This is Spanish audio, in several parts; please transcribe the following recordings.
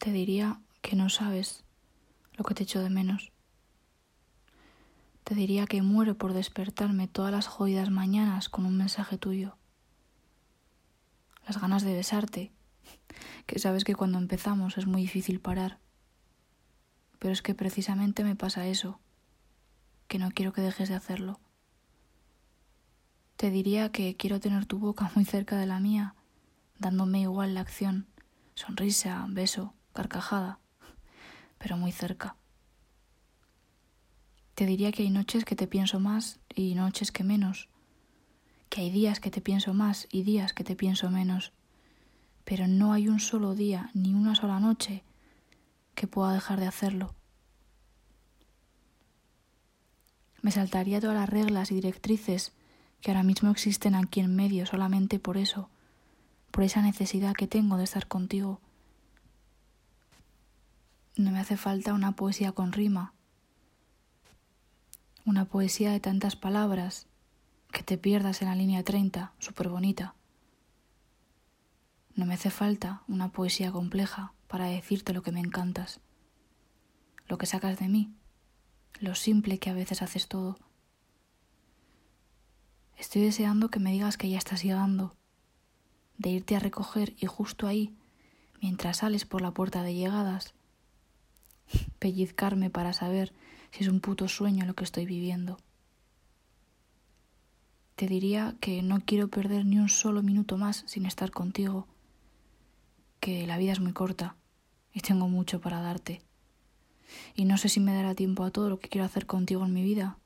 Te diría que no sabes lo que te echo de menos. Te diría que muero por despertarme todas las jodidas mañanas con un mensaje tuyo. Las ganas de besarte, que sabes que cuando empezamos es muy difícil parar. Pero es que precisamente me pasa eso, que no quiero que dejes de hacerlo. Te diría que quiero tener tu boca muy cerca de la mía, dándome igual la acción, sonrisa, beso, carcajada, pero muy cerca. Te diría que hay noches que te pienso más y noches que menos, que hay días que te pienso más y días que te pienso menos, pero no hay un solo día ni una sola noche que pueda dejar de hacerlo. Me saltaría todas las reglas y directrices que ahora mismo existen aquí en medio solamente por eso, por esa necesidad que tengo de estar contigo no me hace falta una poesía con rima, una poesía de tantas palabras que te pierdas en la línea 30, súper bonita. No me hace falta una poesía compleja para decirte lo que me encantas, lo que sacas de mí, lo simple que a veces haces todo. Estoy deseando que me digas que ya estás llegando, de irte a recoger y justo ahí, mientras sales por la puerta de llegadas, pellizcarme para saber si es un puto sueño lo que estoy viviendo. Te diría que no quiero perder ni un solo minuto más sin estar contigo, que la vida es muy corta y tengo mucho para darte. Y no sé si me dará tiempo a todo lo que quiero hacer contigo en mi vida,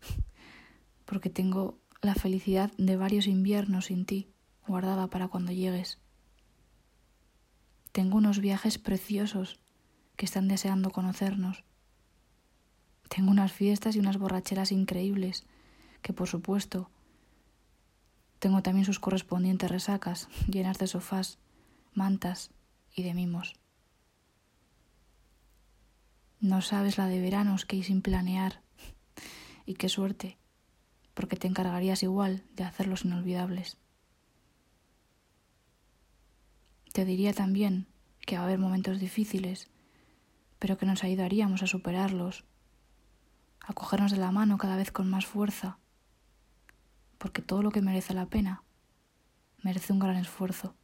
porque tengo la felicidad de varios inviernos sin ti guardada para cuando llegues. Tengo unos viajes preciosos que están deseando conocernos. Tengo unas fiestas y unas borracheras increíbles, que por supuesto tengo también sus correspondientes resacas, llenas de sofás, mantas y de mimos. No sabes la de veranos que hay sin planear. Y qué suerte, porque te encargarías igual de hacerlos inolvidables. Te diría también que va a haber momentos difíciles pero que nos ayudaríamos a superarlos, a cogernos de la mano cada vez con más fuerza, porque todo lo que merece la pena merece un gran esfuerzo.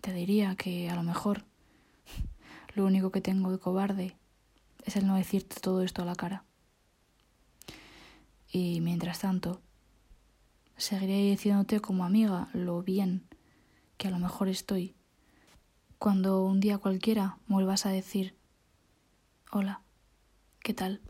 Te diría que a lo mejor lo único que tengo de cobarde es el no decirte todo esto a la cara. Y mientras tanto, seguiré diciéndote como amiga lo bien que a lo mejor estoy cuando un día cualquiera vuelvas a decir, hola, ¿qué tal?